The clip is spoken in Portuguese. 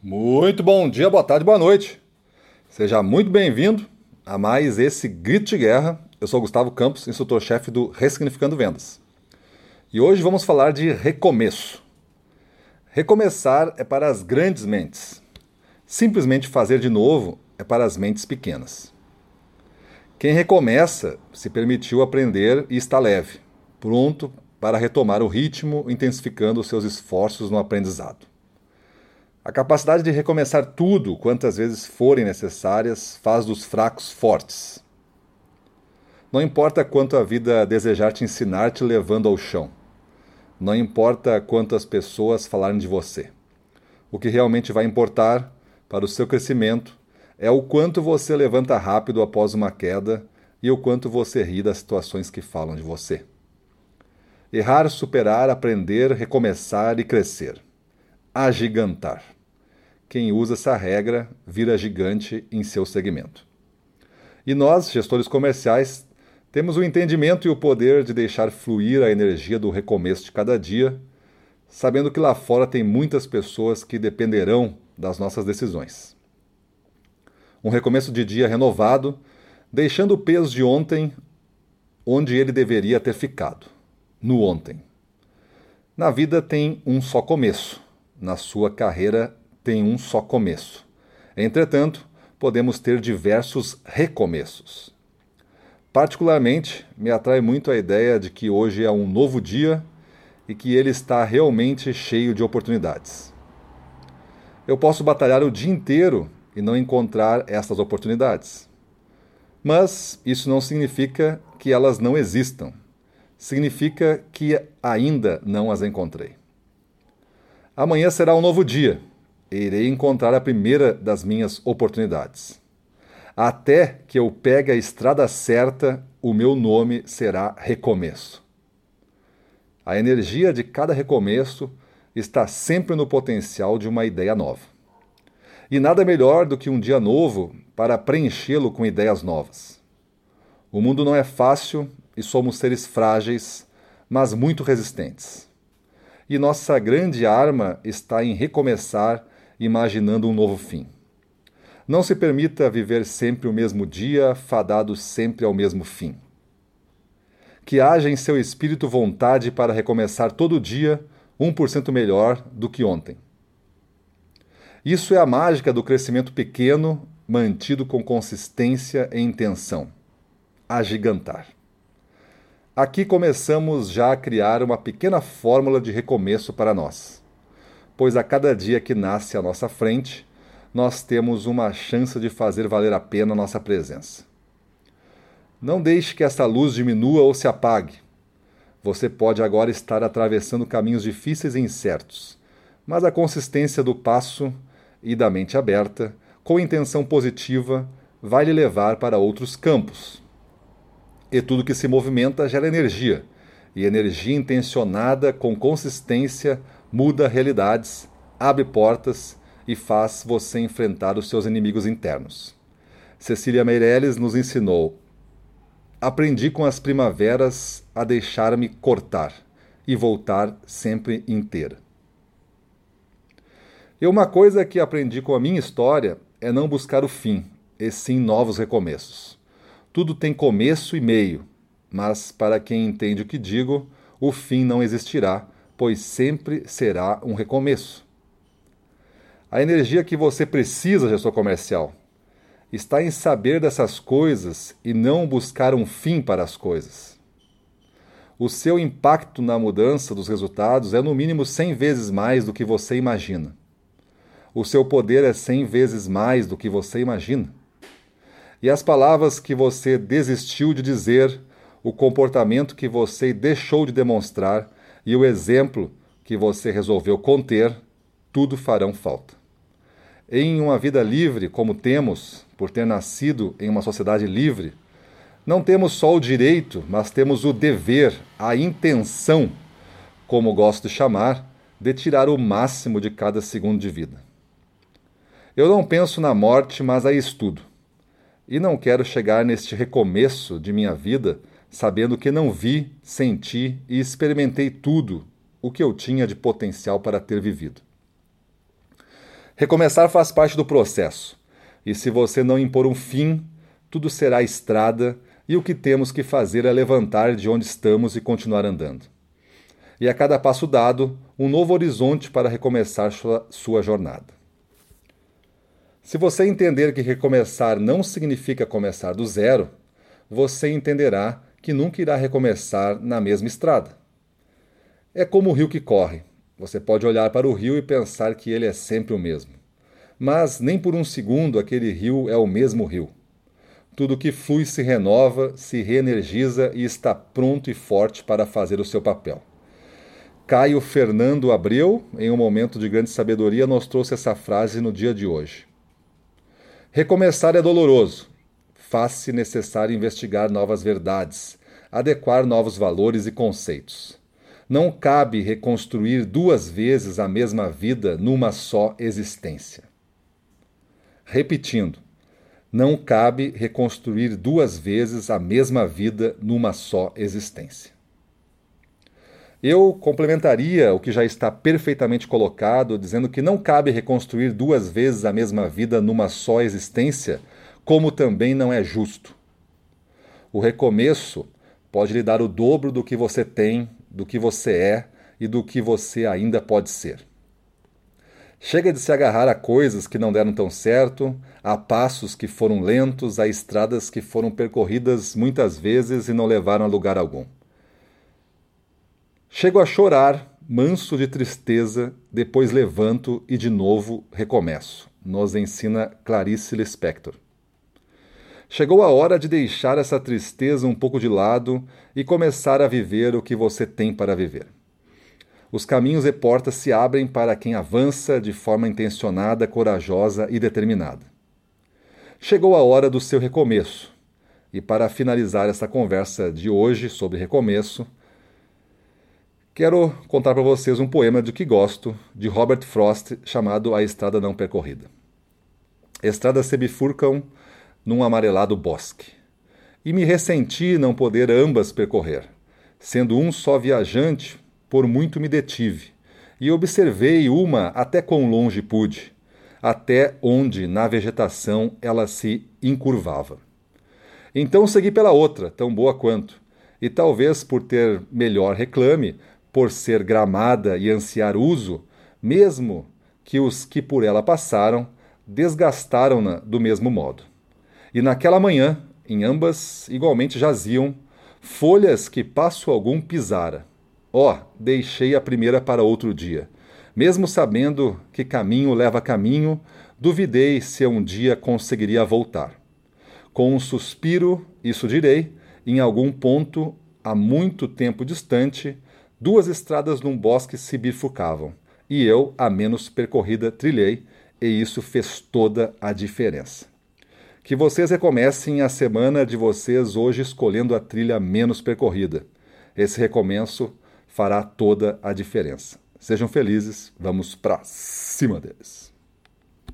Muito bom dia, boa tarde, boa noite. Seja muito bem-vindo a mais esse Grito de Guerra. Eu sou Gustavo Campos, instrutor-chefe do Ressignificando Vendas. E hoje vamos falar de recomeço. Recomeçar é para as grandes mentes. Simplesmente fazer de novo é para as mentes pequenas. Quem recomeça se permitiu aprender e está leve, pronto para retomar o ritmo, intensificando os seus esforços no aprendizado. A capacidade de recomeçar tudo quantas vezes forem necessárias faz dos fracos fortes. Não importa quanto a vida desejar te ensinar te levando ao chão. Não importa quanto as pessoas falarem de você. O que realmente vai importar para o seu crescimento é o quanto você levanta rápido após uma queda e o quanto você ri das situações que falam de você. Errar, superar, aprender, recomeçar e crescer. Agigantar. Quem usa essa regra vira gigante em seu segmento. E nós, gestores comerciais, temos o entendimento e o poder de deixar fluir a energia do recomeço de cada dia, sabendo que lá fora tem muitas pessoas que dependerão das nossas decisões. Um recomeço de dia renovado, deixando o peso de ontem onde ele deveria ter ficado no ontem. Na vida tem um só começo, na sua carreira tem um só começo. Entretanto, podemos ter diversos recomeços. Particularmente, me atrai muito a ideia de que hoje é um novo dia e que ele está realmente cheio de oportunidades. Eu posso batalhar o dia inteiro e não encontrar essas oportunidades. Mas isso não significa que elas não existam. Significa que ainda não as encontrei. Amanhã será um novo dia irei encontrar a primeira das minhas oportunidades. Até que eu pegue a estrada certa, o meu nome será recomeço. A energia de cada recomeço está sempre no potencial de uma ideia nova. E nada melhor do que um dia novo para preenchê-lo com ideias novas. O mundo não é fácil e somos seres frágeis, mas muito resistentes. E nossa grande arma está em recomeçar imaginando um novo fim. Não se permita viver sempre o mesmo dia, fadado sempre ao mesmo fim. Que haja em seu espírito vontade para recomeçar todo dia 1% melhor do que ontem. Isso é a mágica do crescimento pequeno, mantido com consistência e intenção. Agigantar. Aqui começamos já a criar uma pequena fórmula de recomeço para nós pois a cada dia que nasce à nossa frente, nós temos uma chance de fazer valer a pena a nossa presença. Não deixe que essa luz diminua ou se apague. Você pode agora estar atravessando caminhos difíceis e incertos, mas a consistência do passo e da mente aberta, com intenção positiva, vai lhe levar para outros campos. E tudo que se movimenta gera energia, e energia intencionada com consistência muda realidades, abre portas e faz você enfrentar os seus inimigos internos. Cecília Meirelles nos ensinou: Aprendi com as primaveras a deixar-me cortar e voltar sempre inteira. E uma coisa que aprendi com a minha história é não buscar o fim, e sim novos recomeços. Tudo tem começo e meio, mas para quem entende o que digo, o fim não existirá, pois sempre será um recomeço. A energia que você precisa, gestor comercial, está em saber dessas coisas e não buscar um fim para as coisas. O seu impacto na mudança dos resultados é no mínimo 100 vezes mais do que você imagina. O seu poder é 100 vezes mais do que você imagina. E as palavras que você desistiu de dizer, o comportamento que você deixou de demonstrar, e o exemplo que você resolveu conter, tudo farão falta. Em uma vida livre, como temos, por ter nascido em uma sociedade livre, não temos só o direito, mas temos o dever, a intenção, como gosto de chamar, de tirar o máximo de cada segundo de vida. Eu não penso na morte, mas a estudo. E não quero chegar neste recomeço de minha vida sabendo que não vi, senti e experimentei tudo o que eu tinha de potencial para ter vivido. Recomeçar faz parte do processo, e se você não impor um fim, tudo será estrada e o que temos que fazer é levantar de onde estamos e continuar andando. E a cada passo dado, um novo horizonte para recomeçar sua, sua jornada. Se você entender que recomeçar não significa começar do zero, você entenderá que nunca irá recomeçar na mesma estrada. É como o rio que corre. Você pode olhar para o rio e pensar que ele é sempre o mesmo. Mas nem por um segundo aquele rio é o mesmo rio. Tudo que flui se renova, se reenergiza e está pronto e forte para fazer o seu papel. Caio Fernando Abreu, em um momento de grande sabedoria, nos trouxe essa frase no dia de hoje. Recomeçar é doloroso. Faz-se necessário investigar novas verdades, adequar novos valores e conceitos. Não cabe reconstruir duas vezes a mesma vida numa só existência. Repetindo, não cabe reconstruir duas vezes a mesma vida numa só existência. Eu complementaria o que já está perfeitamente colocado, dizendo que não cabe reconstruir duas vezes a mesma vida numa só existência, como também não é justo. O recomeço pode lhe dar o dobro do que você tem, do que você é e do que você ainda pode ser. Chega de se agarrar a coisas que não deram tão certo, a passos que foram lentos, a estradas que foram percorridas muitas vezes e não levaram a lugar algum. Chego a chorar, manso de tristeza, depois levanto e de novo recomeço, nos ensina Clarice Lispector. Chegou a hora de deixar essa tristeza um pouco de lado e começar a viver o que você tem para viver. Os caminhos e portas se abrem para quem avança de forma intencionada, corajosa e determinada. Chegou a hora do seu recomeço. E para finalizar essa conversa de hoje sobre recomeço, quero contar para vocês um poema de que gosto, de Robert Frost, chamado A Estrada Não Percorrida. Estradas se bifurcam num amarelado bosque. E me ressenti não poder ambas percorrer. Sendo um só viajante, por muito me detive, e observei uma até quão longe pude, até onde na vegetação ela se encurvava. Então segui pela outra, tão boa quanto, e talvez por ter melhor reclame, por ser gramada e ansiar uso, mesmo que os que por ela passaram desgastaram-na do mesmo modo. E naquela manhã, em ambas igualmente jaziam folhas que passo algum pisara, Ó, oh, deixei a primeira para outro dia. Mesmo sabendo que caminho leva caminho, duvidei se um dia conseguiria voltar. Com um suspiro, isso direi, em algum ponto, há muito tempo distante, duas estradas num bosque se bifurcavam, e eu, a menos percorrida, trilhei, e isso fez toda a diferença. Que vocês recomecem a semana de vocês hoje escolhendo a trilha menos percorrida. Esse recomeço fará toda a diferença. Sejam felizes, vamos para cima deles.